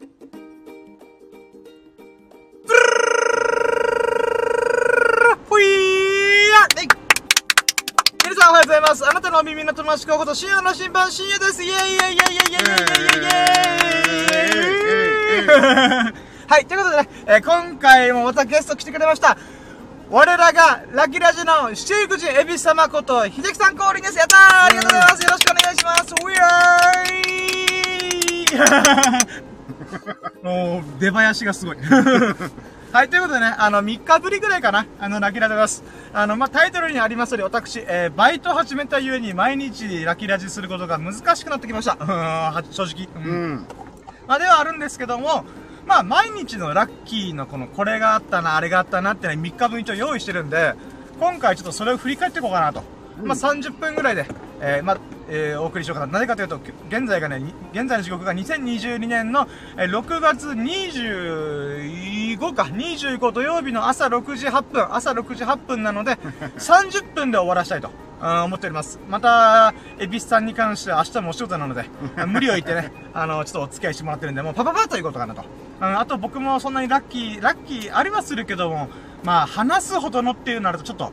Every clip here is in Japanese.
ほいやはい皆さんおはようございます。あなたのお耳の友達候補と深夜の新版深夜です。イェイイェイイェイイェイイェイイェイイェイイェイイェイはい、ということでね、えー今回もまたゲスト来てくれました。我らがラキラジの七福神恵比寿様こと秀樹さん降臨です。やったーありがとうございます。よろしくお願いします。ウィーもう、出囃子がすごい。はい、ということでね、あの、3日ぶりぐらいかな、あの、ラッキーラジです。あの、まあ、タイトルにありますように、私、えー、バイト始めたゆえに、毎日ラッキーラジすることが難しくなってきました。うーんは正直。うんうん。まあ、ではあるんですけども、まあ、毎日のラッキーのこの、これがあったな、あれがあったなっていうのは3日分一応用意してるんで、今回ちょっとそれを振り返っていこうかなと。まあ、30分ぐらいで、えー、まあ、えー、お送りしようかな。なぜかというと、現在がね、に現在の時刻が2022年の、えー6月25か、25土曜日の朝6時8分、朝6時8分なので、30分で終わらしたいと。うん思っております。また、エビスさんに関しては明日もお仕事なので、無理を言ってね、あの、ちょっとお付き合いしてもらってるんで、もうパパパッということかなと。うん、あと僕もそんなにラッキー、ラッキーありはするけども、まあ、話すほどのっていうなるとちょっと、うん、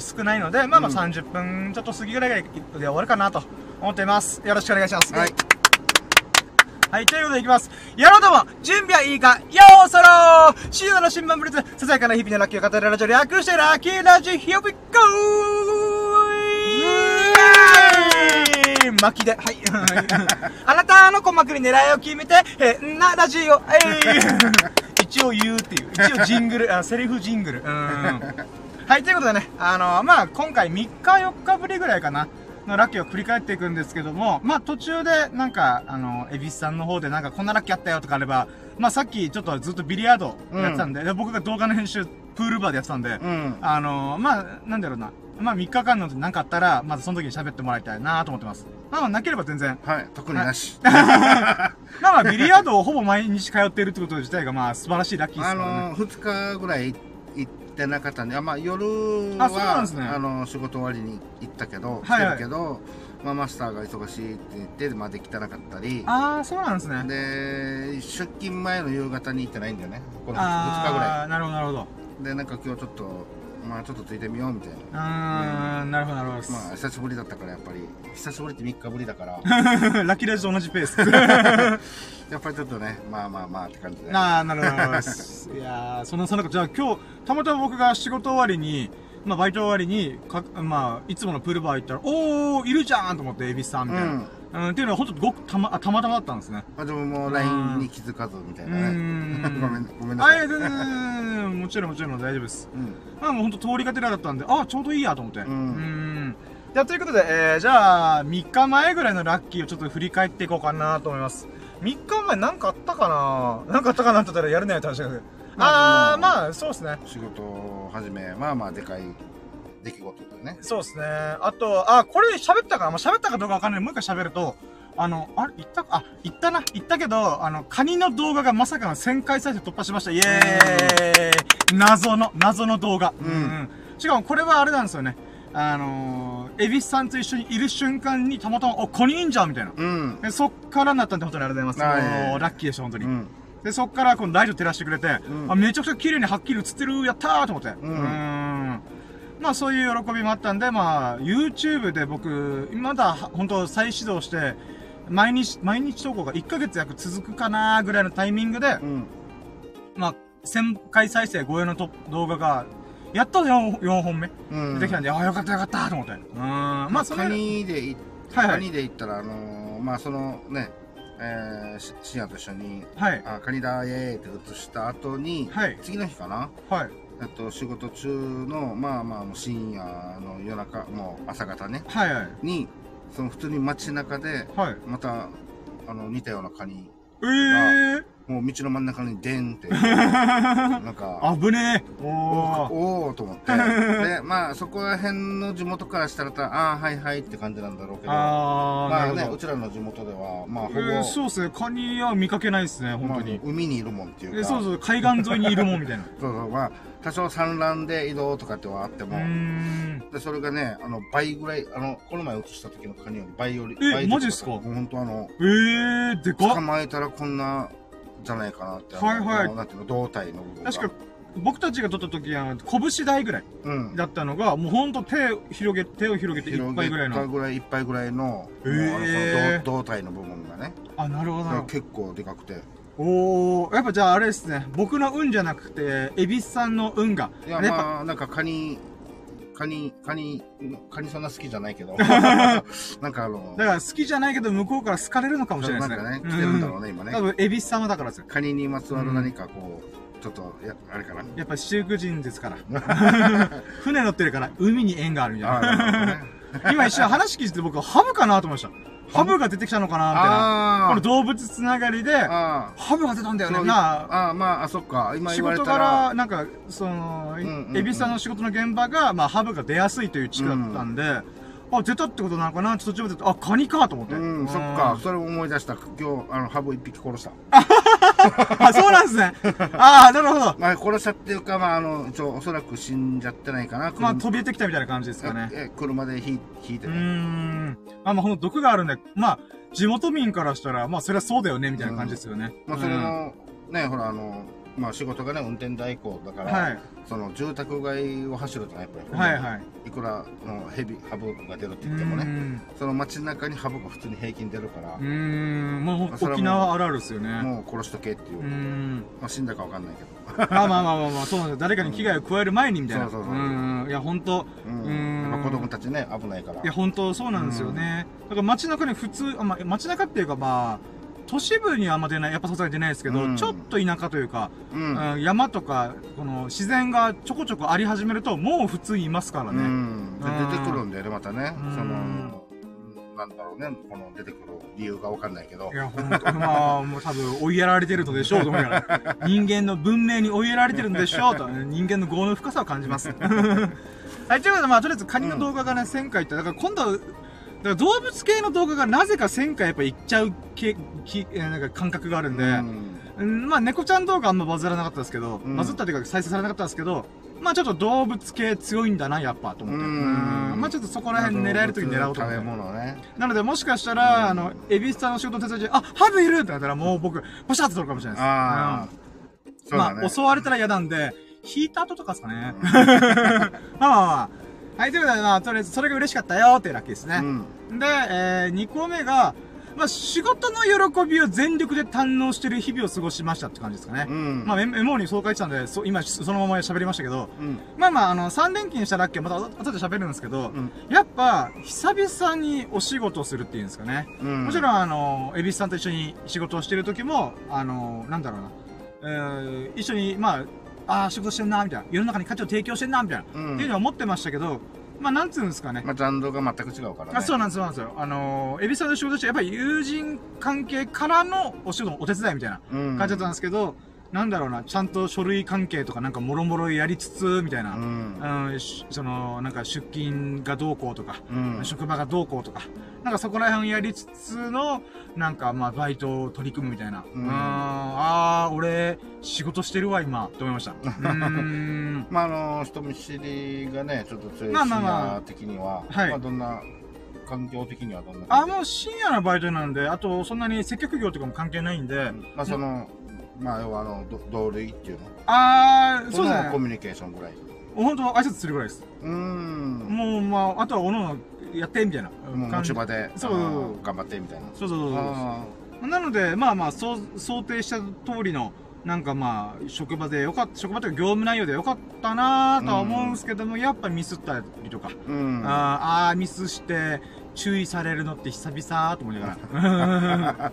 少ないので、まあまあ30分ちょっと過ぎぐらいで終わるかなと思っています。よろしくお願いします。はい。はい、ということでいきます。やろうども、準備はいいか、よーそろー深夜の新聞ブリッツ、ささやかな日々のラッキーを語るラジオ略してラッキーラジオ、Here we go! 巻きで、はい。あなたの鼓膜に狙いを決めて、えー、なラジオ、えー、一応言うっていう、一応ジングル、あセリフジングル。うん。はい、ということでね、あのまあ、今回3日4日ぶりぐらいかな、のラッキーを振り返っていくんですけども、まあ、途中で、なんか、あの、エビスさんの方でなんかこんなラッキーあったよとかあれば、まあ、さっきちょっとずっとビリヤードやってたんで、で僕が動画の編集、プールバーでやってたんで、うん。あのまあ、なんだろうな。まあ、3日間の何かあったら、まずその時に喋ってもらいたいなと思ってます。まあまあ、なければ全然。はい。特になし。まあまあ、ビリヤードをほぼ毎日通っているってこと自体が、まあ、素晴らしいラッキーですあからね。の、二日ぐらい行ってなかったんで、あまあ夜は、ですねあの、仕事終わりに行ったけど、はいはい来てるけど、まあマスターが忙しいって言って、まあできてなかったり、ああ、そうなんですね。で、出勤前の夕方に行ってないんだよね。この二あ日ぐらあ、なるほど、なるほど。い。で、なんか今日ちょっと、まあちょっとついてみようみたいな。うーん、なるほど、なるほど。まあ久しぶりだったからやっぱり、久しぶりって3日ぶりだから、ラッキーラジと同じペース。やっぱりちょっとね、まあまあまあって感じで。ああ、なるほど、なるほど。いやー、そんな、そんなこと、じゃあ今日、たまたま僕が仕事終わりに、まあバイト終わりに、か、まあ、いつものプールバー行ったら、おー、いるじゃんと思って、エビスさんみたいな。うん、っていうのは本当ごくたま、あたまたまだったんですね。まあでももう LINE に気づかずみたいうなね。ん ごめん、ごめんなあ、さい。いや、全然、もちろんもちろん大丈夫です。うん。まあもう本当通りがてらだったんで、あ、ちょうどいいやと思って。うんんじゃあということで、えー、じゃあ、3日前ぐらいのラッキーをちょっと振り返っていこうかなと思います。3日前なんかあったかな？なんかあったかなって言ったらやるねって話だけど。ああまあ、そうですね。仕事を始め、まあまあでかい出来事だね。そうですね。あと、あ、これ喋ったかな？まあ、喋ったかどうかわかんない。もう一回喋ると、あの、あれ？言った？か、あ、言ったな。言ったけど、あの、カニの動画がまさかの1000回再生突破しました。イエーイ謎の、謎の動画。うんしかもこれはあれなんですよね。あのー、エビスさんと一緒にいる瞬間にたまたま、お、カニいいんじゃんみたいな。うん。でそっからなったんで本当にありがとうございます。もうラッキーでした、本当に。うん。で、そっからこのライト照らしてくれて、んあめちゃくちゃ綺麗にはっきり映ってる、やったーと思って。うんんまあそういう喜びもあったんで、まあ YouTube で僕、まだ本当再始動して、毎日、毎日投稿が1ヶ月約続くかなーぐらいのタイミングで、うん。まあ1000回再生超えのと動画が、やっと 4, 4本目うん。出てきたんで、ああよかったよかったと思って。うん。まあそれカニでい、はいはいカニで行ったら、あのー、まあそのね、えー、し深夜と一緒に、はい。あ、カニだ、イエーイって映した後に、はい。次の日かな？はい。えっと、仕事中の、まあまあ、もう深夜の夜中、もう朝方ね、はいはい。に、その普通に街中で、はい。また、あの、似たようなカニ、えー。もう道の真ん中にデンって、なんか、危ねえ。おおと思って。で、まあ、そこら辺の地元からしたら、ああ、はいはいって感じなんだろうけど、あー、まあね。うちらの地元では、まあ、ほぼ、えー、そうですね。カニは見かけないですね、本当に。まあ海にいるもんっていうか、えそうそう、海岸沿いにいるもんみたいな。そうそうまあ、多少産卵で移動とかってはあってうも、ーん。で、それがね、あの、倍ぐらい、あの、この前映した時のカニより倍より、え倍マジっすか？本当あの、えー、でかっ。捕まえたらこんな、じゃないかなって。はいはいなんていうの、胴体の部分が。確か、僕たちが撮った時は、拳台ぐらいうん。だったのが、もうほんと手を広げ、手を広げていっぱいぐらい一杯の。ぐらい、一杯ぐらいの、もうあのへーその胴胴体の部分がね。あ、なるほど。結構でかくて。おー、やっぱじゃああれですね。僕の運じゃなくて、エビスさんの運が。いや、やっぱ、まあ、なんかカニ、カニ、カニ、カニそんな好きじゃないけど。なんかあの、だから好きじゃないけど向こうから好かれるのかもしれないですね。なんかね、来てるんだろうね、今ね多。分、エビス様だからですよ。カニにまつわる何かこう、ちょっと、や、あれかな。やっぱ七福神ですから。船乗ってるから、海に縁があるみたいあな。今一瞬話聞いてて僕はハブかなと思いました。ハブが出てきたのかなみたいな。あこの動物つながりで、あハブが出たんだよね。なああ、まあ、あ、そっか。今仕事かたら。ら、なんか、その、エビさんの仕事の現場が、まあ、ハブが出やすいという地区だったんで、あ、出たってことなのかな？途中まで、あ、カニかと思って。うん、そっか。それを思い出した。今日、あの、ハブ一匹殺した。あ、そうなんですね。ああ、なるほど。まあ、殺したっていうか、まあ、あの、一応、おそらく死んじゃってないかな。まあ、車飛び出てきたみたいな感じですかね。え、車で引いてね。ん。まあ、まあ、ほんと毒があるんで、まあ、地元民からしたら、まあ、それはそうだよね、みたいな感じですよね。まあ、それの、ね、ほら、あの、まあ、仕事がね、運転代行だから、はいその、住宅街を走るとね、やっぱり、はいはい。いくらのヘビ、ハブが出るってう言ってもね。その街中にハブが普通に平均出るからうー、ん。もう、沖縄あるあるですよね。もう殺しとけっていう。まあ、死んだかわかんないけど。まあまあまあまあまあ、そうなんですよ誰かに危害を加える前にみたいな。そうそうそうーん。いや、ほんと、うん。子供たちね、危ないから。いや、本当そうなんですよね。だから街中に普通、あまあ、街中っていうかまあ、都市部にはあんま出ない、やっぱさすがに出ないですけど、うんちょっと田舎というか、うん。うん山とか、この自然がちょこちょこあり始めると、もう普通いますからうね。ん。出てくるんだよね、またねうん。その、なんだろうね、この出てくる理由がわかんないけどい。や、ほんと、まあ、もう多分追いやられてるのでしょうと思いながら。人間の文明に追いやられてるんでしょうと、人間の業の深さを感じます。はい、ということで、まあ、とりあえずカニの動画がね、1000回いって、だから今度は、だから動物系の動画がなぜか1000回やっぱいっちゃうけ、き、えーなんか感覚があるんで、うんうん、まあ、猫ちゃん動画あんまバズらなかったですけど、うんバズったというか再生されなかったですけど、まあちょっと動物系強いんだな、やっぱ、と思って。まあちょっとそこら辺狙えるときに狙おうと思って食べ。物ね。なので、もしかしたら、あの、エビスタの仕事の手伝いで、あ、ハブいるってなったら、もう僕、ポシャって取るかもしれないです。ああ。うんまあ、襲われたら嫌なんで、引いた後とかですかね。うん まあまあまあ。はい、ということで、まあ、とりあえず、それが嬉しかったよっていうラッキーですね。うん。で、えー、2個目が、まあ、仕事の喜びを全力で堪能してる日々を過ごしましたって感じですかね。うん。まあ、メメモにそう書いてたんで、そ今、そのまま喋りましたけど、うん。まあまあ、あの、3連勤したラッキーはまた後で喋るんですけど、うん。やっぱ、久々にお仕事をするっていうんですかね。うん。もちろん、あの、エビスさんと一緒に仕事をしてる時も、あの、なんだろうな、えー、一緒に、まあ、ああ、仕事してんな、みたいな。世の中に価値を提供してんな、みたいな。うんっていうのは思ってましたけど、まあ、なんつうんですかね。まあ、ジャンルが全く違うからね。あそうなんです、そうなんですよ。あのー、エビさんの仕事として、やっぱり友人関係からのお仕事のお手伝いみたいなうん。感じだったんですけど、なんだろうな、ちゃんと書類関係とかなんかもろもろやりつつ、みたいな。うん。うん、しその、なんか出勤がどうこうとか、うん。職場がどうこうとか、なんかそこら辺をやりつつの、なんかまあバイトを取り組むみたいな。うんああ、俺、仕事してるわ、今、と思いました。うーん。まあ、あの、人見知りがね、ちょっと強いまあまあまあ的には、はいまあ、どんな、環境的にはどんなあ、もう深夜のバイトなんで、あとそんなに接客業とかも関係ないんで、まあ、その、まあ、要は、あの、ど同類っていうの？あー、そうですね。のコミュニケーションぐらい。本当挨拶するぐらいです。うーん。もう、まあ、あとはおのおのやって、みたいな。もう持ち場で、そう頑張ってみたいな。そうそうそうそう。あなので、まあまあ、そう、想定した通りの、なんかまあ、職場でよかった、職場というか業務内容でよかったなぁとは思うんですけども、やっぱミスったりとか、ーうん。あーあー、ミスして、注意されるのって久々と思いながら。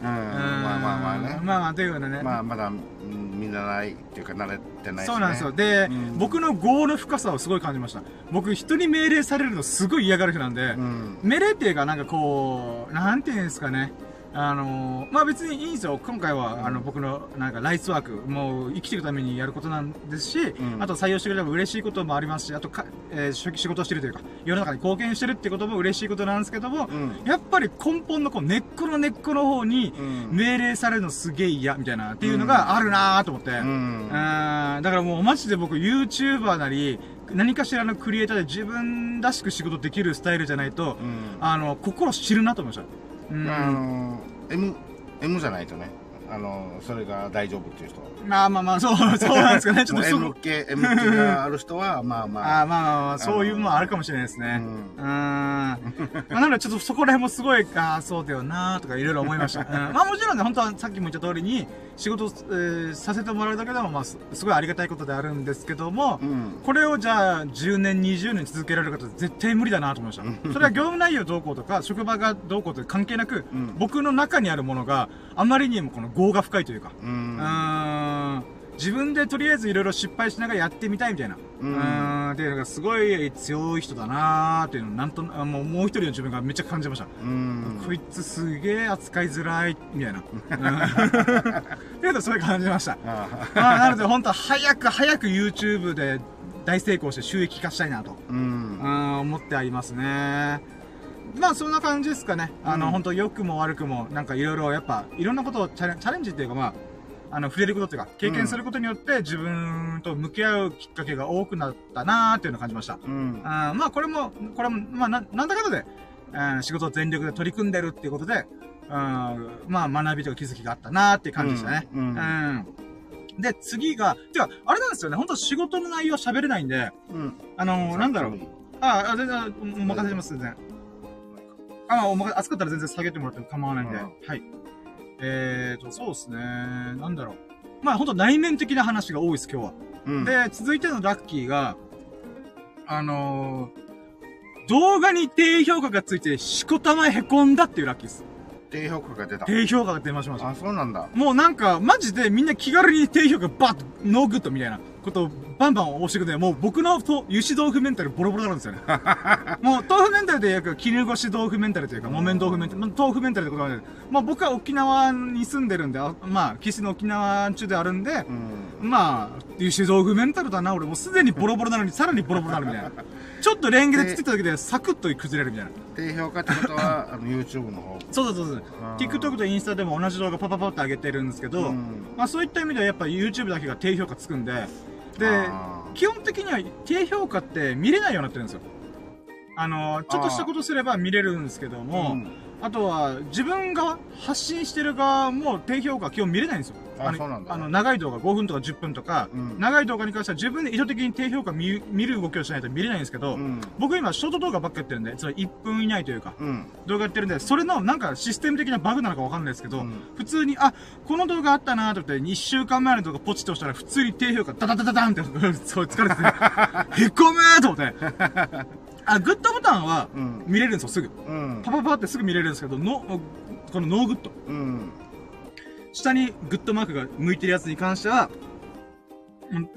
うん。まあまあまあね。まあまあ、ということでね。まあ、まだ、うん見習いっていうか、慣れてないしね。そうなんですよ。で、うん僕の業の深さをすごい感じました。僕、人に命令されるのすごい嫌がる人なんで、うん。命令っていうか、なんかこう、なんていうんですかね。あのーまあ別にいいんですよ。今回は、あの、僕の、なんか、ライスワーク、もう、生きていくためにやることなんですし、んあと採用してくれれば嬉しいこともありますし、あとか、えー仕仕事をしてるというか、世の中に貢献してるってことも嬉しいことなんですけども、うん。やっぱり根本のこう、根っこの根っこの方に、うん。命令されるのすげえ嫌、みたいな、っていうのがあるなーと思って。うん。だからもうマジで僕 YouTuber なり、何かしらのクリエイターで自分らしく仕事できるスタイルじゃないと、うん。あの、心知るなと思いました。うん。あの、M、M じゃないとね。あの、それが大丈夫っていう人は。まあまあまあ、そう、そうなんですかね。ちょっと M 系、M 系がある人は、まあまあ。ああ、まあまあまあ、そういうのもあるかもしれないですね。うーん。まあ、なのでちょっとそこら辺もすごい、ああ、そうだよなーとかいろいろ思いました。うん、まあもちろんね、本当はさっきも言った通りに、仕事、えーさせてもらうだけでも、まあす、すごいありがたいことであるんですけども、うん。これをじゃあ、10年、20年続けられる方絶対無理だなと思いました。それは業務内容どうこうとか、職場がどうこうとか関係なく、うん僕の中にあるものがあまりにもこの業が深いというか、う。うんーん自分でとりあえずいろいろ失敗しながらやってみたいみたいな。ううんーん。っていうのがすごい強い人だなーっていうのをなんともうもう一人の自分がめっちゃ感じました。うん。こいつすげえ扱いづらい、みたいな。うん っていうのそういう感じました。あまあ、なので本当早く早く YouTube で大成功して収益化したいなと。ーうんう。ん、思ってありますね。まあそんな感じですかね。あの、うん本当良くも悪くも、なんかいろいろやっぱ、いろんなことをチャレンジっていうかまあ、あの、触れることっていうか、経験することによって自分と向き合うきっかけが多くなったなーっていうのを感じました。うん。あまあこれも、これも、まあな、なんだかんだで、うん仕事を全力で取り組んでるっていうことで、うん、まあ学びとか気づきがあったなーっていう感じでしたね。うんうんうんで、次が、てか、あれなんですよね、本当仕事の内容喋れないんで、うん。あのなんだろう、あ、あ、全然、おお任せします、全然。あ、お任せ、暑かったら全然下げてもらっても構わないんで。うんはい。えーと、そうですね。なんだろう。まあ、ほんと内面的な話が多いです、今日は。うん。で、続いてのラッキーが、あのー動画に低評価がついて、しこたまへこんだっていうラッキーです。低評価が出た。低評価が出ましました。あ、そうなんだ。もうなんか、マジでみんな気軽に低評価バッと、ノーグッドみたいなことをバンバン押してくれて、もう僕のと油脂豆腐メンタルボロボロなんですよね。もう豆腐メンタルでよく絹ごし豆腐メンタルというか、木綿豆腐メンタル、まあ豆腐メンタルってことなんで、まあ僕は沖縄に住んでるんで、あまあ、岸の沖縄中であるんで、うん。まあ、油脂豆腐メンタルだな、俺もうすでにボロボロなのにさらにボロボロになるみたいな。ちょっとレンゲでつついただけでサクッと崩れるみたいな。低評価ってことは、あの、YouTube の方。そうそうそうそう TikTok とインスタでも同じ動画パパパって上げてるんですけど、うんまあそういった意味ではやっぱ YouTube だけが低評価つくんで、で、基本的には低評価って見れないようになってるんですよ。あの、ちょっとしたことすれば見れるんですけども、うんあとは自分が発信してる側も低評価基本見れないんですよ。のあそうなんだあの、長い動画5分とか10分とか、うん長い動画に関しては自分で意図的に低評価見見る動きをしないと見れないんですけど、うん。僕今ショート動画ばっかやってるんで、つまり1分以内というか、うん。動画やってるんで、それのなんかシステム的なバグなのかわかんないですけど、うん普通に、あ、この動画あったなと思って、1週間前の動画ポチッと押したら、普通に低評価、ダダダダダンって、そう、疲れてて、へこむーと思って。あ、グッドボタンはうん。見れるんですよ、すぐ。うんパ。パパってすぐ見れるんですけど、の、このノーグッド。うん。下にグッドマークが向いてるやつに関しては、うん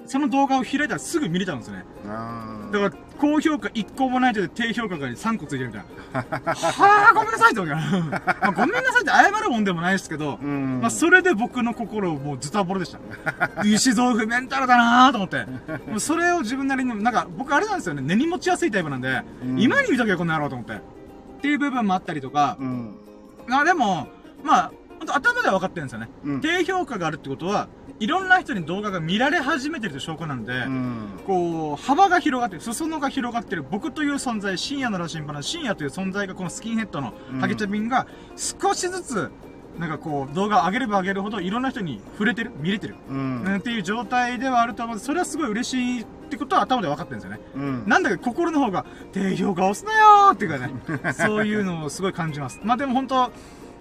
その動画を開いたらすぐ見れちゃうんですよね。あだから、高評価1個もないとで低評価が3個ついてるみたいな。はぁ、ごめんなさいって思うから まあごめんなさいって謝るもんでもないですけど、うん。まあ、それで僕の心もうズタボロでした。石豆腐メンタルだなーと思って。もうそれを自分なりに、なんか僕あれなんですよね、根に持ちやすいタイプなんで、うん今に見とけよこの野郎と思って。っていう部分もあったりとか、うん。あでも、まあ、本当頭では分かってるんですよね。うん低評価があるってことは、いろんな人に動画が見られ始めてる証拠なんで、うん。こう、幅が広がってる、裾野が広がってる、僕という存在、深夜の羅針盤の深夜という存在がこのスキンヘッドのうんハゲチャビンが少しずつ、なんかこう、動画を上げれば上げるほどいろんな人に触れてる、見れてる、ううんん。っていう状態ではあると思うんで、それはすごい嬉しいってことは頭で分かってるんですよね。うん。なんだけど心の方が、低評価押すなよーっていうかね、そういうのをすごい感じます。まあでも本当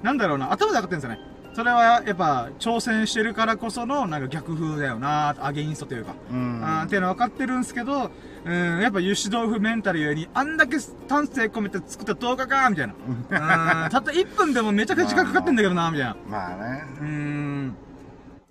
なんだろうな、頭で分かってるんですよね。それはやっぱ挑戦してるからこそのなんか逆風だよなアゲインストというか。うん。あーっていうのは分かってるんですけど、うん、やっぱ油脂豆腐メンタルより、あんだけ丹精込めて作った動画かみたいな。うん、たった1分でもめちゃくちゃ時間かかってんだけどなみたいな。まあね。うん、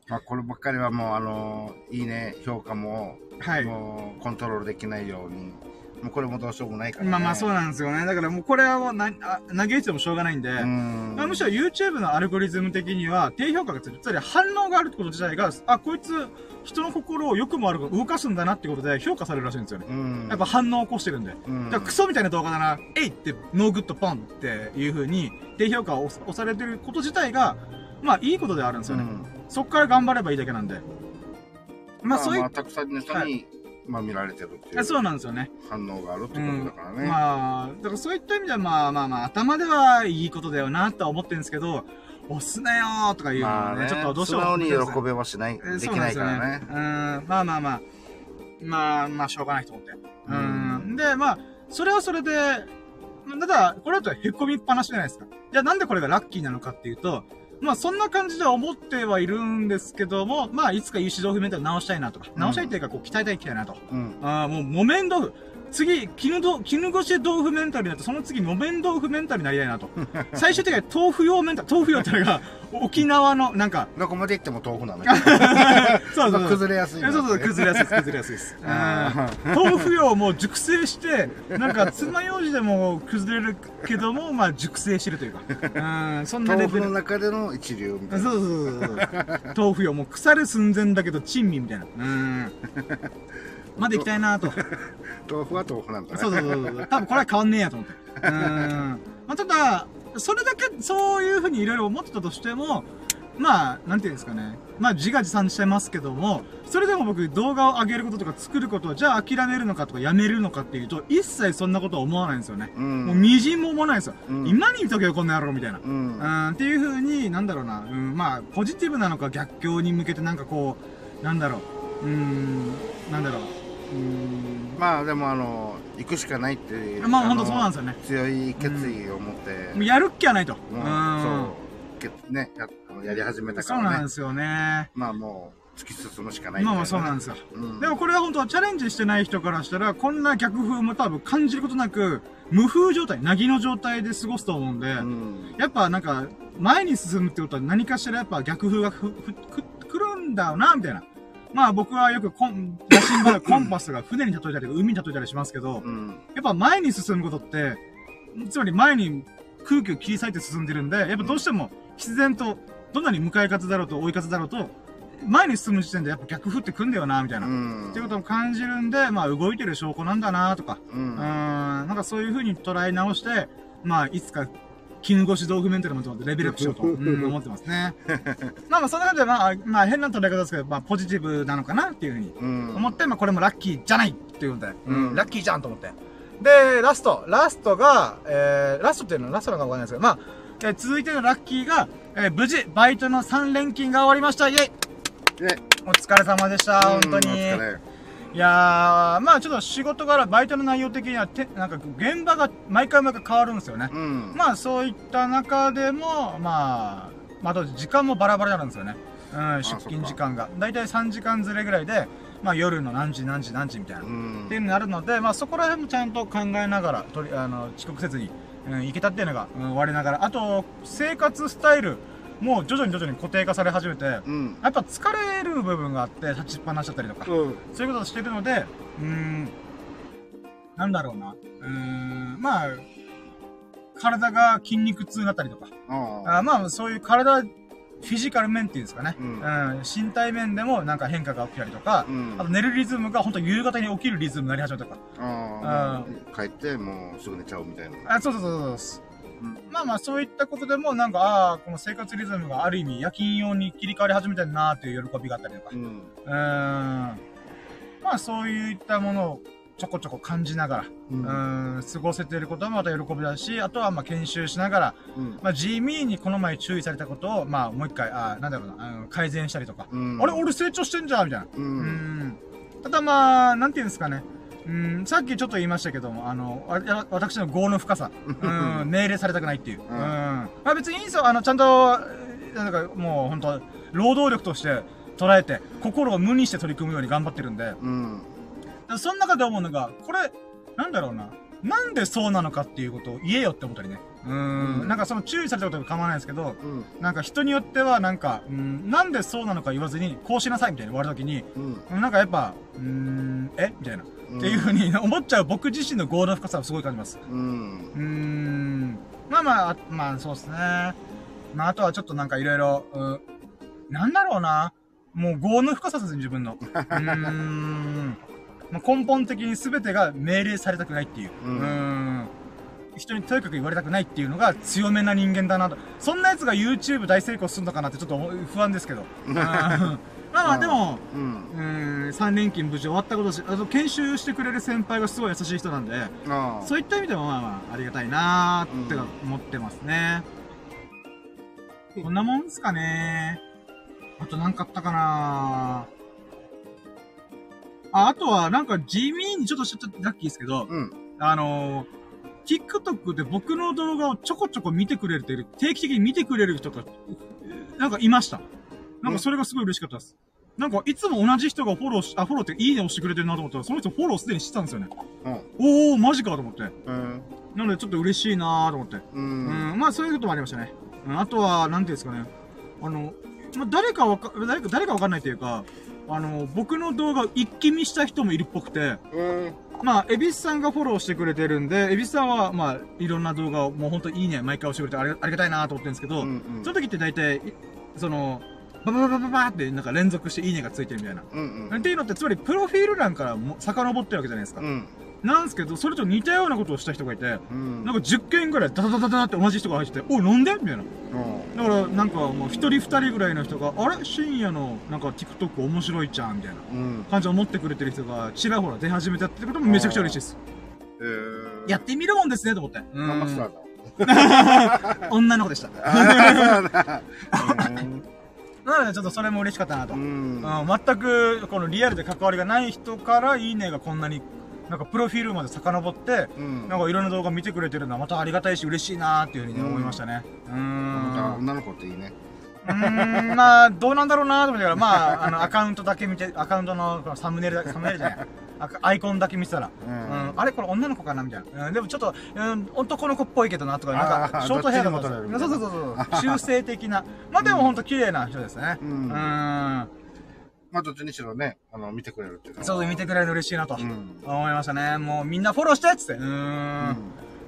まあこればっかりはもうあの、いいね、評価も、はい。もうコントロールできないように。もうこれもどうしようもないからね。まあまあそうなんですよね。だからもうこれはもうな、あ投げ打ってもしょうがないんで、うん。まあむしろ YouTube のアルゴリズム的には低評価がついてる。つまり反応があるってこと自体が、あ、こいつ人の心を良くも悪くも動かすんだなってことで評価されるらしいんですよね。うん。やっぱ反応を起こしてるんで。うん、だからクソみたいな動画だな、えいってノーグッドポンっていう風に低評価を押押されてること自体が、まあいいことではあるんですよね。うんそっから頑張ればいいだけなんで。まあそういう、まあ、たくさんの人に、はまあ見られてるっていあうそうなんですよね。反応があるってことだからね。まあ、だからそういった意味ではまあまあまあ頭ではいいことだよなとは思ってるんですけど、押すなよーとかいうのはね、まあね、ちょっとどうしよう素直にも喜べはしない、えーできないからね。ね。うん、まあまあまあ。まあまあ、しょうがないと思って。うん。で、まあ、それはそれで、ただ、これだと凹みっぱなしじゃないですか。じゃあなんでこれがラッキーなのかっていうと、まあそんな感じでは思ってはいるんですけども、まあいつか油脂豆腐メンタル直したいなとか、直したいっていうかこう鍛えたいきたいなと。うん。ああ、もう木綿豆腐。次、絹ど、絹ごし豆腐メンタルになって、その次木綿豆腐メンタルになりたいなと。最終的には豆腐用メンタル、豆腐用ってのが、沖縄の、なんか、どこまで行っても豆腐なのよ。そうそうそう。崩れやすいなそうそう、崩れやすいです、崩れやすいです。豆腐用も熟成して、なんか、爪楊枝でも崩れるけども、まあ、熟成してるというか。うん、そんなレベル。豆腐の中での一流みたいな。そうそうそうそう。豆腐用、もう腐る寸前だけど、珍味みたいな。うん。まで行きたいなと。豆腐は豆腐なんだね。そうそうそうそう。多分これは変わんねえやと思って。うーん。まあ、ただ、それだけ、そういうふうにいろいろ思ってたとしても、まあ、なんていうんですかね。まあ、自画自賛してますけども、それでも僕、動画を上げることとか作ることを、じゃあ諦めるのかとかやめるのかっていうと、一切そんなことは思わないんですよね。うん。もう、みじんも思わないんですよ。うん今に見とけよ、こんな野郎、みたいな。う。うんん、っていう風に、なんだろうな、うん、まあ、ポジティブなのか逆境に向けてなんかこう、なんだろう、うーん、なんだろう、うーん、まあでもあの、行くしかないっていう。まあ、ほんとのそうなんですよね。強い決意を持って。もうやるっきゃないと。うんうんそう。けね、ややり始めたからねそうなんで。すよね。まあもう、突き進むしかない。まあまあそうなんですよ。うん。でもこれは本当はチャレンジしてない人からしたら、こんな逆風も多分感じることなく、無風状態、なぎの状態で過ごすと思うんで、うん。やっぱなんか、前に進むってことは何かしらやっぱ逆風がふ、ふ、く、来るんだよな、みたいな。まあ僕はよくコン、写真場でコンパスが船に例えたりとか海に例えたりしますけど、うん。やっぱ前に進むことって、つまり前に空気を切り裂いて進んでるんで、やっぱどうしても必然と、どんなに向かい風だろうと追い風だろうと、前に進む時点でやっぱ逆風って来んだよな、みたいな。うん。っていうことを感じるんで、まあ動いてる証拠なんだな、とか。う。うんーん、なんかそういう風に捉え直して、まあいつか、絹ごし豆腐メンタルもと思ってレベルアップしようと、うん、思ってますね。まあまあそんな感じで、まあ、まあ変な捉え方ですけど、まあポジティブなのかなっていう風にうん。思って、まあこれもラッキーじゃないっていうので、うんラッキーじゃんと思って。で、ラスト。ラストが、えー、ラストっていうのはラストなのかわかんないですけど、まあ、えー続いてのラッキーが、えー無事、バイトの3連勤が終わりましたイェイで、お疲れ様でした、本当に。いやー、まあちょっと仕事柄、バイトの内容的にはて、なんか現場が毎回毎回変わるんですよね。うん。まあそういった中でも、まあ、まあ時間もバラバラになるんですよね。うん、出勤時間が。だいたい3時間ずれぐらいで、まあ夜の何時何時何時みたいな。うんっていうのになるので、まあそこら辺もちゃんと考えながら、とりあの遅刻せずに、うん、行けたっていうのが、うん、我ながら。あと、生活スタイルも徐々に徐々に固定化され始めて、うん。やっぱ疲れる部分があって、立ちっぱなしだったりとか。うん。そういうことをしてるので、うーん、なんだろうな。うーん、まあ、体が筋肉痛になったりとか。ああまあ、そういう体、フィジカル面っていうんですかね。ううんん、身体面でもなんか変化が起きたりとか、うんあと寝るリズムが本当夕方に起きるリズムになり始めたとか。ああ。帰って、もうすぐ寝ちゃうみたいな。あ、そうそうそうそう。まあまあ、そういったことでも、なんか、ああ、この生活リズムがある意味夜勤用に切り替わり始めてるなーっていう喜びがあったりとか。うん。うーん。まあそういったものをちょこちょこ感じながら、ううーん、過ごせていることはまた喜びだし、あとはまあ研修しながら、うん。まあ地味にこの前注意されたことを、まあもう一回、あーなんだろうな、あの改善したりとか、うんあれ俺成長してんじゃんみたいな。う。うんん。ただまあ、なんていうんですかね。うん、さっきちょっと言いましたけども、あの、わわ私の業の深さ、うん、命令されたくないっていう。うん。まあ別にいいんですよ、あの、ちゃんと、なんかもう本当労働力として捉えて、心を無にして取り組むように頑張ってるんで、うん。その中で思うのが、これ、なんだろうな。なんでそうなのかっていうことを言えよって思ったりね。うーん。うんなんかその注意されたことが構わないですけど、うん。なんか人によってはなんか、うん、なんでそうなのか言わずに、こうしなさいみたいに言われた時に、うん。なんかやっぱ、うーん、え？みたいな。うんっていうふうに思っちゃう僕自身の業の深さをすごい感じます。うん。うーん。まあまあ、あまあそうですね。まああとはちょっとなんかいろいろ、うんなんだろうな。もう業の深さですね、自分の。うーん。まあ、根本的に全てが命令されたくないっていう。ううんーん。人にとにかく言われたくないっていうのが強めな人間だなと。そんな奴が YouTube 大成功するのかなってちょっと不安ですけど。うんまあまあでも、うん。うーん、3連勤無事終わったことだし、あと研修してくれる先輩がすごい優しい人なんで。そういった意味でもまあまあありがたいなーってうん思ってますね。こんなもんすかね。あとなんかあったかなあ、あとはなんか地味にちょっとちょっとラッキーですけど、うん。あのー、TikTok で僕の動画をちょこちょこ見てくれてる、定期的に見てくれる人が、なんかいました。なんかそれがすごい嬉しかったです。なんかいつも同じ人がフォローし、あ、フォローっていいね押してくれてるなと思ったら、その人フォローすでにしてたんですよね。うん。おー、マジかと思って。うん。なのでちょっと嬉しいなーと思って。う。うんん、まあそういうこともありましたね。うん、あとは、なんていうんですかね。あの、まあ、誰かわか、誰か、誰かわかんないというか、あの、僕の動画を一気見した人もいるっぽくて、うん。まあ、エビスさんがフォローしてくれてるんで、エビスさんは、まあ、いろんな動画を、もうほんといいね、毎回押してくれてありがたいなと思ってるんですけど、うん。その時って大体、いその、ババババババってなんか連続していいねがついてるみたいな。うん。うん。っていうのって、つまり、プロフィール欄からも遡ってるわけじゃないですか。うん。なんですけど、それと似たようなことをした人がいて、うん。なんか10件ぐらいダダダダダって同じ人が入ってて、おい、なんでみたいな。うん。だから、なんかもう一人二人ぐらいの人が、あれ深夜のなんか TikTok 面白いじゃんみたいな。感じを持ってくれてる人がちらほら出始めたってこともめちゃくちゃ嬉しいです。えー。やってみるもんですね、と思って。うん。女の子でした。うんなのでちょっとそれも嬉しかったなと。ううんん。全くこのリアルで関わりがない人からいいねがこんなに、なんかプロフィールまで遡って、うん。なんかいろんな動画見てくれてるのはまたありがたいし嬉しいなーっていうふうにね、うん思いましたね。うーん。あ女の子っていいね。うーん、まあ、どうなんだろうなと思ってから、まあ、あの、アカウントだけ見て、アカウントのサムネイルだ、サムネイルじゃない、アイコンだけ見てたら、ううんん、あれこれ女の子かなみたいな。うん、でもちょっと、うん、男の子っぽいけどなとか、なんか、ショートヘアだもんどっちにも取れるそうそうそうそう。中性的な。まあでもほんと綺麗な人ですね。う。うんん。まあ、どっちにしろね、あの、見てくれるっていうのはそう、見てくれるの嬉しいなと、うん。思いましたね。もうみんなフォローしてっつって。うーん。っ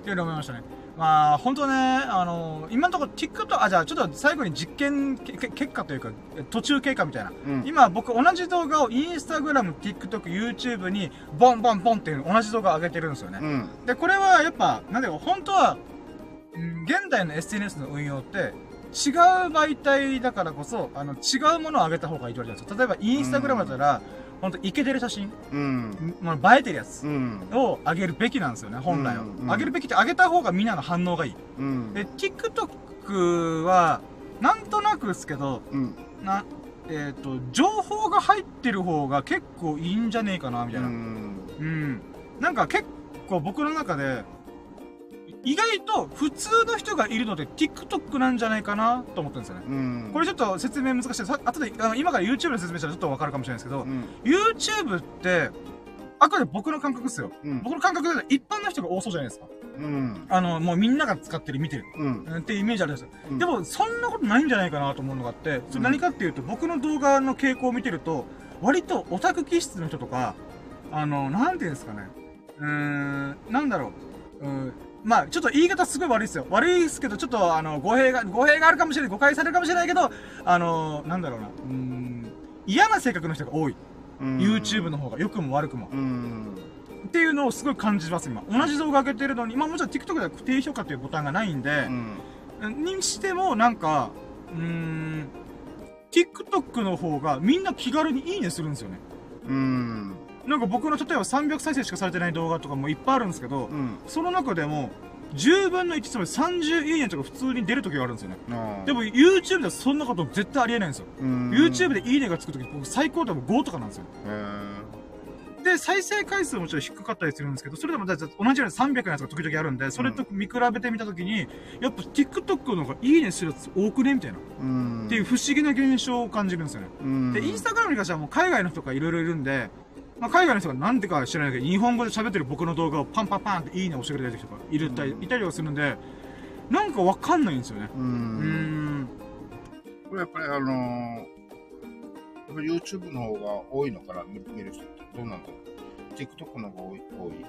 ていうのを思いましたね。まあ、本当ね、あの、今のところ TikTok、あ、じゃあちょっと最後に実験けけ結果というか、途中経過みたいな。うん。今僕同じ動画をインスタグラム、TikTok、YouTube にボンボンボンっていう同じ動画を上げてるんですよね。うん。で、これはやっぱ、なんだよ、本当は、うん現代の SNS の運用って、違う媒体だからこそ、あの、違うものを上げた方がいいわれてるんですよ。例えば、インスタグラムだったら、本当イケてる写真、うん。まあ、映えてるやつうん。を上げるべきなんですよね、本来は。うん上げるべきって、上げた方がみんなの反応がいい。うん。で、TikTok は、なんとなくですけど、うん。な、えっ、と、情報が入ってる方が結構いいんじゃねえかな、みたいな。うん。なんか結構僕の中で、意外と普通の人がいるので TikTok なんじゃないかなと思ったんですよね。うん。これちょっと説明難しい。さ後で、あの今から YouTube で説明したらちょっとわかるかもしれないですけど、うん。YouTube って、あくまで僕の感覚ですよ。うん。僕の感覚で一般の人が多そうじゃないですか。うん。あの、もうみんなが使ってる、見てる。うん。うんっていうイメージあるんですよ。うんでも、そんなことないんじゃないかなと思うのがあって、それ何かっていうと、僕の動画の傾向を見てると、割とオタク気質の人とか、あの、なんていうんですかね。うーん、なんだろう。うん、まあ、ちょっと言い方すごい悪いですよ。悪いですけど、ちょっと、あの、語弊が、語弊があるかもしれない、誤解されるかもしれないけど、あの、なんだろうな。うーん、嫌な性格の人が多い。うん。YouTube の方が、良くも悪くも。うん。っていうのをすごい感じます、今。同じ動画上げてるのに、まあもちろん TikTok では低評価っていうボタンがないんでう、ん。にしても、なんか、うーん、TikTok の方がみんな気軽にいいねするんですよね。うん。なんか僕の例えば300再生しかされてない動画とかもいっぱいあるんですけど、うん。その中でも、10分の1つまり30いいねとか普通に出る時があるんですよね。でも YouTube ではそんなこと絶対ありえないんですよ。うん、YouTube でいいねがつく時僕最高でも5とかなんですよ。へで、再生回数もちょっと低かったりするんですけど、それでもだいたい同じように300のやつが時々あるんで、それと見比べてみたときに、やっぱ TikTok の方がいいねするやつ多くねみたいな。っていう不思議な現象を感じるんですよね。うん。で、インスタグラムに関してはもう海外の人がいろいろいるんで、まあ、海外の人がなんでか知らないけど、日本語で喋ってる僕の動画をパンパンパンっていいね押してくれた人がいるたり、うんいたりはするんで、なんかわかんないんですよね。う。ん。これやっぱりあのー、YouTube の方が多いのかな、見見る人って。どうなんだろう。TikTok の方が多い。多い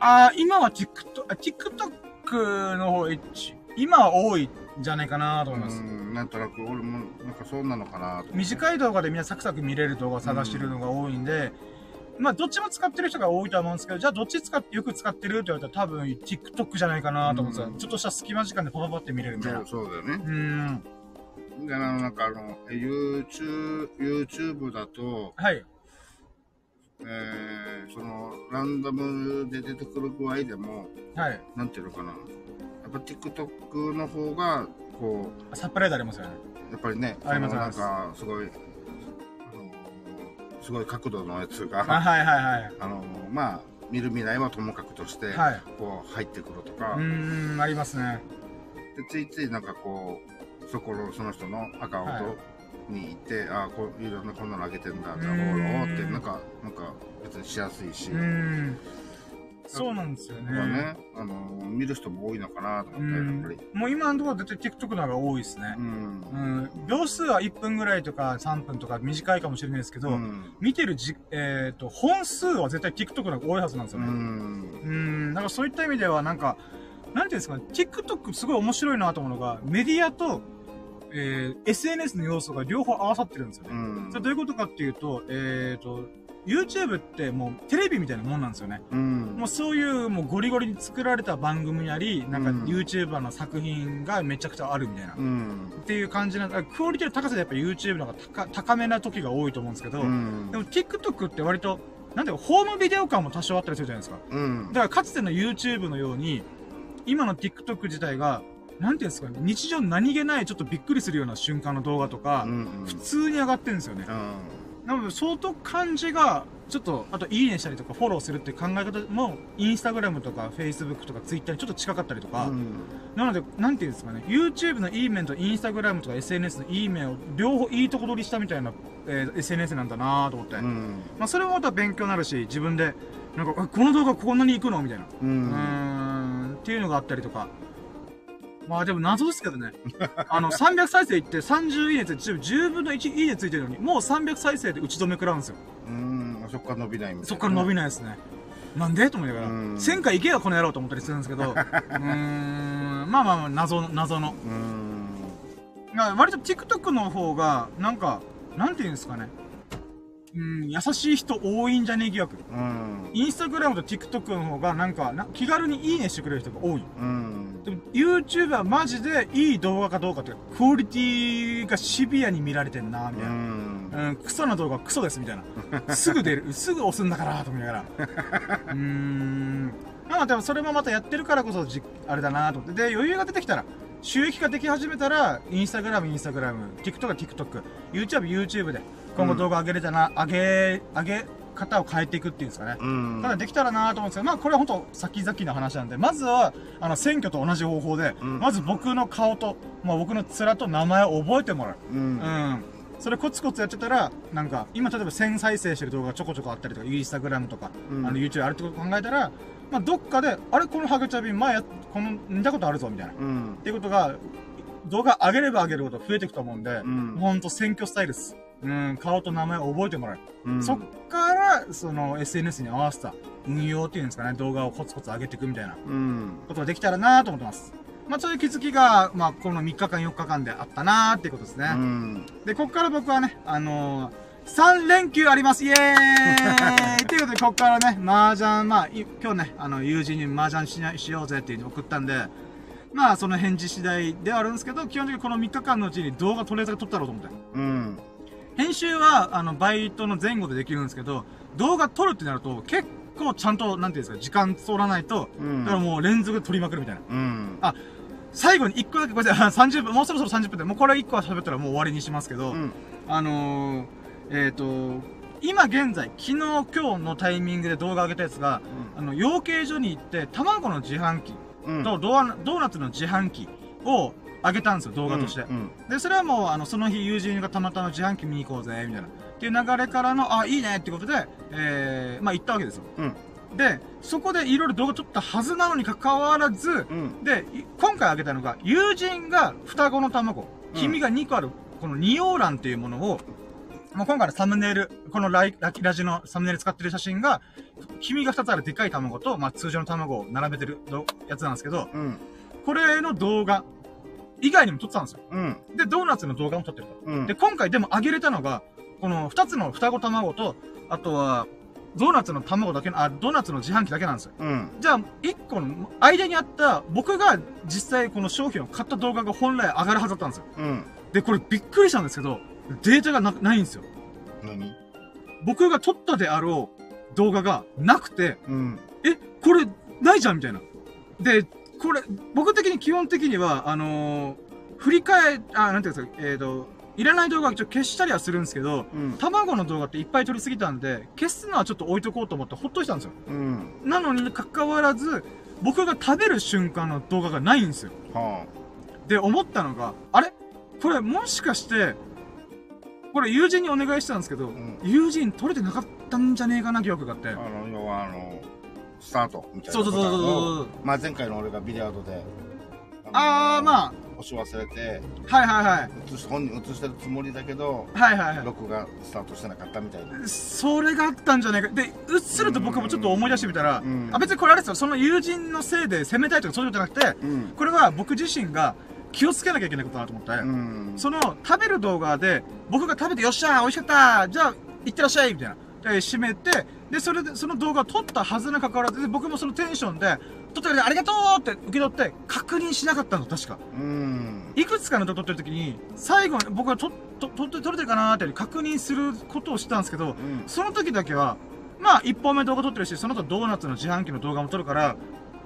あー、今は TikTok、あ TikTok の方、一今は多いんじゃないかなと思います。うん、なんとなく俺もなんかそうなのかなと。短い動画でみんなサクサク見れる動画を探してるのが多いんで、まあ、どっちも使ってる人が多いとは思うんですけど、じゃあどっち使って、よく使ってるって言われたら多分 TikTok じゃないかなと思うんですよ。うんちょっとした隙間時間でパパパって見れるみたいな。そうだよね。うん。で、あの、なんかあの、YouTube、YouTube だと、はい。えー、その、ランダムで出てくる具合でも、はい。なんていうのかな。やっぱ TikTok の方が、こサプライズありますよね。う、やっぱりね、ありますなんか、すごい、すごい角度のやつが、あ、はいはいはい。あの、まあ、見る未来はともかくとして、はい。こう、入ってくるとか、うーん、ありますね。でついついなんかこう、そこの、その人のアカウンはいトに行って、ああ、こういろんなこんなのあげてんだ、じゃあ、フォローって、なんか、なんか、別にしやすいし、うーん。そうなんですよね。ね、あの、見る人も多いのかなとう思って、やっんぱり。。もう今のところ絶対 TikTok の方が多いですねう。んう。ん。秒数は1分ぐらいとか3分とか短いかもしれないですけど、うん。見てるじ、えっ、と、本数は絶対 TikTok の方が多いはずなんですうよね。ん。うん。だからそういった意味ではなんか、なんていうんですかね、TikTok すごい面白いなと思うのが、メディアと、えー、SNS の要素が両方合わさってるんですよね。うんそれどういうことかっていうと、えっ、と、YouTube ってもうテレビみたいなもんなんですよね。うん。もうそういうもうゴリゴリに作られた番組やり、なんかうん YouTuber の作品がめちゃくちゃあるみたいな。うん。っていう感じな、あクオリティの高さでやっぱ YouTube の方が高高めな時が多いと思うんですけど、うんでも TikTok って割と、なんていうか、ホームビデオ感も多少あったりするじゃないですか。うんだ。からかつての YouTube のように、今の TikTok 自体が、なんていうんですかね、日常何気ないちょっとびっくりするような瞬間の動画とか、うん。普通に上がってるんですよね。なので、相当感じが、ちょっと、あと、いいねしたりとか、フォローするって考え方も、インスタグラムとか、フェイスブックとか、ツイッターにちょっと近かったりとか、うん。なので、なんていうんですかね、YouTube のいい面とインスタグラムとか SNS のいい面を両方いいとこ取りしたみたいな、えー SNS なんだなぁと思って。うん。まあ、それもまた勉強になるし、自分で、なんか、あこの動画こんなに行くのみたいな。うん。ん、っていうのがあったりとか。まあでも謎ですけどね。あの、300再生いって30いいねついて、10分の1いいねついてるのに、もう300再生で打ち止め食らうんですよ。うん。そっから伸びないみたいな。そっから伸びないですね。なんでと思いながら、うん1000回行けよ、この野郎と思ったりするんですけど、うーん、まあまあまあ、謎の、謎の。うん。まあ割と TikTok の方が、なんか、なんていうんですかね。うん、優しい人多いんじゃねえ疑惑。うん。インスタグラムと TikTok の方が、なんかな、気軽にいいねしてくれる人が多い。うん。でも YouTube はマジでいい動画かどうかっていうか、クオリティがシビアに見られてんな、みうたいな。ん。うん、クソな動画はクソです、みたいな。すぐ出る、すぐ押すんだから、と思いながら。うーん。まあでもそれもまたやってるからこそじ、あれだなと思って。で、余裕が出てきたら、収益化でき始めたら、インスタグラム、インスタグラム、TikTok は TikTok、YouTube、YouTube で、今後動画上げれたな、上げ、上げ方を変えていくっていうんですかね。うん。ただできたらなと思うんですけど、まあこれは本当先々の話なんで、まずは、あの、選挙と同じ方法で、うんまず僕の顔と、まあ僕の面と名前を覚えてもらう。う。うんん。それコツコツやってたら、なんか、今例えば1000再生してる動画がちょこちょこあったりとか、インスタグラムとか、うんあの YouTube あるってことを考えたら、まあどっかで、あれこのハゲチャビ前や、この、見たことあるぞ、みたいな。っうん。ていうことが、動画上げれば上げるほど増えていくと思うんで、んほんと選挙スタイルです。うん、顔と名前を覚えてもらう。うん。そっから、その SNS に合わせた運用っていうんですかね、動画をコツコツ上げていくみたいなうん。ことができたらなと思ってます。まあそういう気づきが、まあこの3日間4日間であったなーっていうことですね。うん。で、こっから僕はね、あのー、3連休ありますイエーイ ということで、こっからね、麻雀、まあ、い今日ね、あの、友人に麻雀しなしようぜっていうのを送ったんで、まあ、その返事次第ではあるんですけど、基本的にこの3日間のうちに動画とりあえず撮ったろうと思って。うん。編集は、あの、バイトの前後でできるんですけど、動画撮るってなると、結構ちゃんと、なんていうんですか、時間通らないと、うんだからもう連続で撮りまくるみたいな。うん。あ最後に1個だけ、ごめんなさい、30分、もうそろそろ30分で、もうこれ1個は喋ったらもう終わりにしますけど、うん。あのー、えっ、と、今現在、昨日今日のタイミングで動画上げたやつが、あの、養鶏所に行って、卵の自販機うん。とドドーナツの自販機を上げたんですよ、動画として。うん。で、それはもう、あの、その日友人がたまたま自販機見に行こうぜ、みたいな。っていう流れからの、あ、いいねってことで、えー、まあ行ったわけですよ。うん。で、そこでいろいろ動画撮ったはずなのに関わらず、うん。で、い今回あげたのが、友人が双子の卵、うん黄身が2個ある、この二葉卵っていうものを、まあ、今回のサムネイル、このライラキラジのサムネイル使ってる写真が、黄身が2つあるでかい卵と、まあ、通常の卵を並べてるどやつなんですけど、うん。これの動画、以外にも撮ってたんですよ。うん。で、ドーナツの動画も撮ってると。うん。で、今回でも上げれたのが、この2つの双子卵と、あとは、ドーナツの卵だけの、あ、ドーナツの自販機だけなんですよ。うん。じゃあ、一個の間にあった、僕が実際この商品を買った動画が本来上がるはずだったんですよ。うん。で、これびっくりしたんですけど、データがなないんですよ。何？僕が撮ったであろう動画がなくて、うん。え、これないじゃんみたいな。で、これ、僕的に基本的には、あのー振り返、あ、なんていうんですか、えっ、と、いらない動画は一応消したりはするんですけど、うん。卵の動画っていっぱい撮りすぎたんで、消すのはちょっと置いとこうと思ってほっといたんですよ。うん。なのに関わらず、僕が食べる瞬間の動画がないんですよ。はで、思ったのが、あれ？これもしかして、これ友人にお願いしたんですけど、ん友人撮れてなかったんじゃねえかな疑惑があってあ。。あの、要はあの、スタートみたいなそうそうそうそう。まあ前回の俺がビデオで、あー、ま押し忘れて、あ、はいはいはい。映し、本人映してるつもりだけど、はいはいはい。録画スタートしてなかったみたいな。それがあったんじゃないか。で、うっすると僕もちょっと思い出してみたら、うんあ、別にこれあれですよ、その友人のせいで責めたいとかそういうことじゃなくて、うん。これは僕自身が気をつけなきゃいけないことだなと思って、うん。その食べる動画で、僕が食べてよっしゃー美味しかったじゃあ、行ってらっしゃいみたいな。で、閉めて、で、それで、その動画を撮ったはずな関わらず、で僕もそのテンションで、撮ってくれてありがとうって受け取って、確認しなかったの、確か。うん。いくつかの動画撮ってる時に、最後に僕が撮、撮、撮って、撮れてるかなーって確認することをしたんですけど、うん。その時だけは、まあ、一本目動画撮ってるし、その後ドーナツの自販機の動画も撮るから、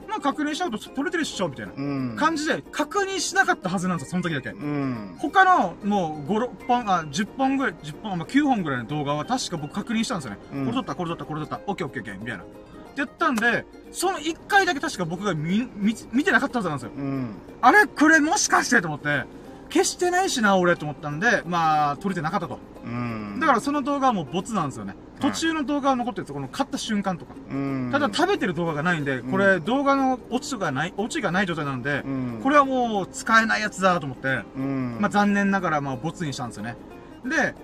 まあ、確認しなくと撮れてるっしょ、みたいなうん。感じで、確認しなかったはずなんですよ、その時だけ。うん。他の、もう、5、6本、あ、10本ぐらい、10本、まあ、9本ぐらいの動画は確か僕確認したんですよね。うんこれ撮った、これ撮った、これ撮った、オッケーオッケーオッケー、みたいな。ってやったんで、その1回だけ確か僕が見、見、見てなかったはずなんですよ。うん。あれ？これもしかして？と思って、消してないしな、俺と思ったんで、まあ、撮れてなかったと。うん。だからその動画はもうボツなんですよね。途中の動画は残ってるんですよ。この買った瞬間とか。うん。ただ食べてる動画がないんで、これ動画の落ちとかない、落ちがない状態なんでう、ん。これはもう使えないやつだと思って、うん。まあ残念ながらまあボツにしたんですよね。で、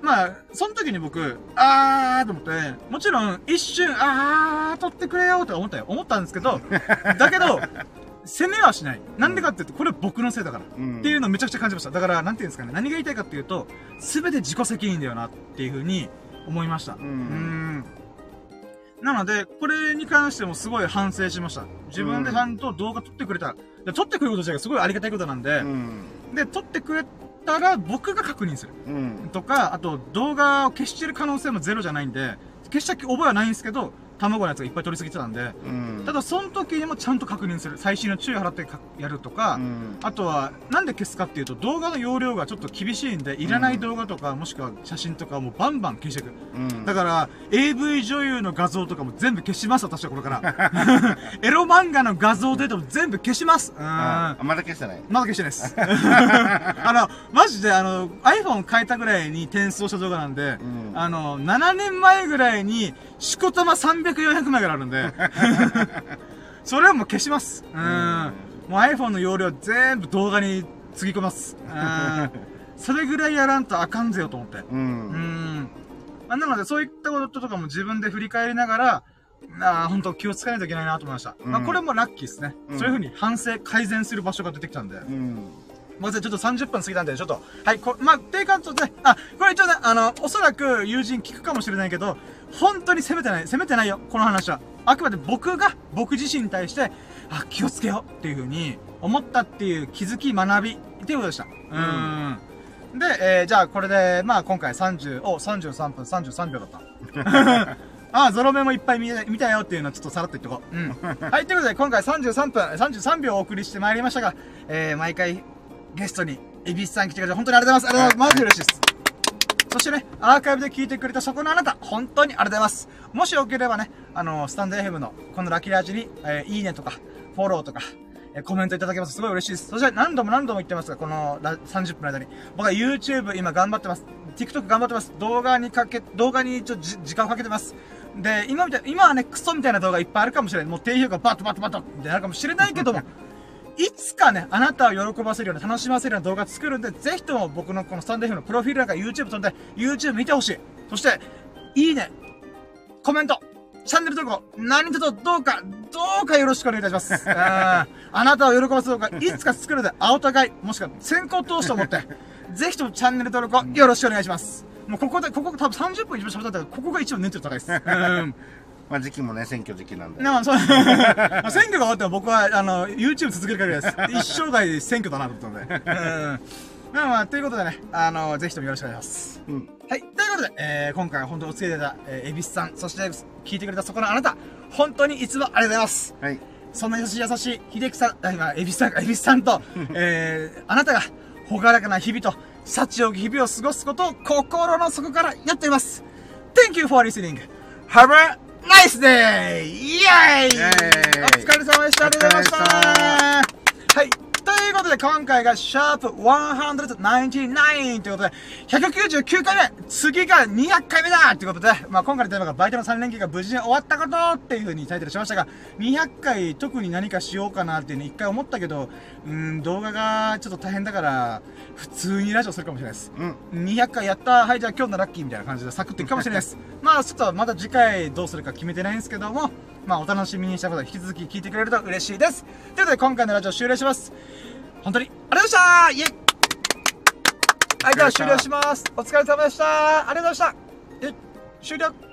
まあ、その時に僕、あーと思って、もちろん一瞬、あー、撮ってくれよとか思ったよ。思ったんですけど、だけど、責めはしない。なんでかっていうと、これは僕のせいだから。うん。っていうのをめちゃくちゃ感じました。だから、なんていうんですかね、何が言いたいかっていうと、すべて自己責任だよなっていうふうに思いました。う。うんん。なので、これに関してもすごい反省しました。自分でちゃんと動画撮ってくれた。で撮ってくれること自体がすごいありがたいことなんでう、ん。で、撮ってくれたら僕が確認する。うん。とか、あと動画を消してる可能性もゼロじゃないんで、消した覚えはないんですけど、卵のやつがいっぱい取りすぎてたんで、うん。ただその時にもちゃんと確認する。最新の注意を払ってかやるとか、うん。あとは、なんで消すかっていうと、動画の容量がちょっと厳しいんで、いらない動画とか、もしくは写真とかもバンバン消していく。うん。だから、AV 女優の画像とかも全部消します、私はこれから。エロ漫画の画像データも全部消します。うーん。あ、まだ消してない。まだ消してないです。あの、マジであの、iPhone 変えたぐらいに転送した動画なんで、うんあの、7年前ぐらいに、しこたま300、400枚ぐらいあるんで、それはもう消します。うん。もう iPhone の容量全部動画につぎ込みます。うん。それぐらいやらんとあかんぜよと思って。う。うんん。まあ、なので、そういったこととかも自分で振り返りながら、ああ、本当気をつけないといけないなと思いました。まあ、うんこれもラッキーですね。うんそういう風に反省、改善する場所が出てきたんで。うん。まずちょっと30分過ぎたんで、ちょっと、はい、こまあ、定感とね、あ、これ一応ね、あの、おそらく友人聞くかもしれないけど、本当に責めてない、責めてないよ、この話は。あくまで僕が、僕自身に対して、あ、気をつけようっていう風に思ったっていう気づき、学び、っていうことでした。うーん。で、えー、じゃあこれで、まあ今回30、お、33分33秒だった。あ あ、ゾロ目もいっぱい見た見たよっていうのをちょっとさらっと言っとこう。うん。はい、ということで今回33分、33秒お送りしてまいりましたが、えー、毎回ゲストに、エビスさん来てくれて本当にありがとうございます。ありがとうございます。マジで嬉しいです。そしてね、アーカイブで聞いてくれたそこのあなた、本当にありがとうございます。もしよければね、あの、スタンド FM のこのラッキーラジに、えーいいねとか、フォローとか、えーコメントいただけますとすごい嬉しいです。そして何度も何度も言ってますが、このラ30分の間に。僕は YouTube 今頑張ってます。TikTok 頑張ってます。動画にかけ、動画にちょっとじ時間をかけてます。で、今みたい、今はね、クソみたいな動画いっぱいあるかもしれない。もう低評価バッとバッとバッとってなるかもしれないけども、いつかね、あなたを喜ばせるような、楽しませるような動画作るんで、ぜひとも僕のこのスタンド F のプロフィールなんか YouTube 飛んで、YouTube 見てほしい。そして、いいね、コメント、チャンネル登録、何卒どうか、どうかよろしくお願いいたします。あーあなたを喜ばせる動画、いつか作るで、青互い、もしくは先行投資と思って、ぜひともチャンネル登録をよろしくお願いします。もうここで、ここ多分30分一番喋ったんだけど、ここが一番熱量高いです。うんまあ時期もね、選挙時期なんで。まあ、そう。まあ選挙が終わっても僕は、あの、YouTube 続ける限りです。一生涯選挙だなと思ったので。うん。まあまあ、ということでね、あの、ぜひともよろしくお願いします。うん。はい。ということで、えー、今回は本当お付き合いいただいた、えー、エビスさん、そして聞いてくれたそこのあなた、本当にいつもありがとうございます。はい。そんな優しい優しい、秀樹さん、あ、今、エビさん、エビさんと、えー、あなたが、ほがらかな日々と、幸多き日々を過ごすことを心の底からやっています。Thank you for listening. Have a day! イェーイイエーイお疲れ様でした。ありがとうございました。はい。ということで、今回が、シャープ199ということで、199回目次が200回目だということで、まあ今回のテーマがバイトの3連休が無事に終わったことっていう風にタイトルしましたが、200回特に何かしようかなっていうの一回思ったけど、うーん、動画がちょっと大変だから、普通にラジオするかもしれないです。うん。200回やったはいじゃあ今日のラッキーみたいな感じでサクッといくかもしれないです。まあちょっとまだ次回どうするか決めてないんですけどもまあお楽しみにしたこと引き続き聞いてくれると嬉しいです。ということで今回のラジオ終了します。本当にありがとうございました。イエイ。はいでは終了します。お疲れ様でした。ありがとうございました。え終了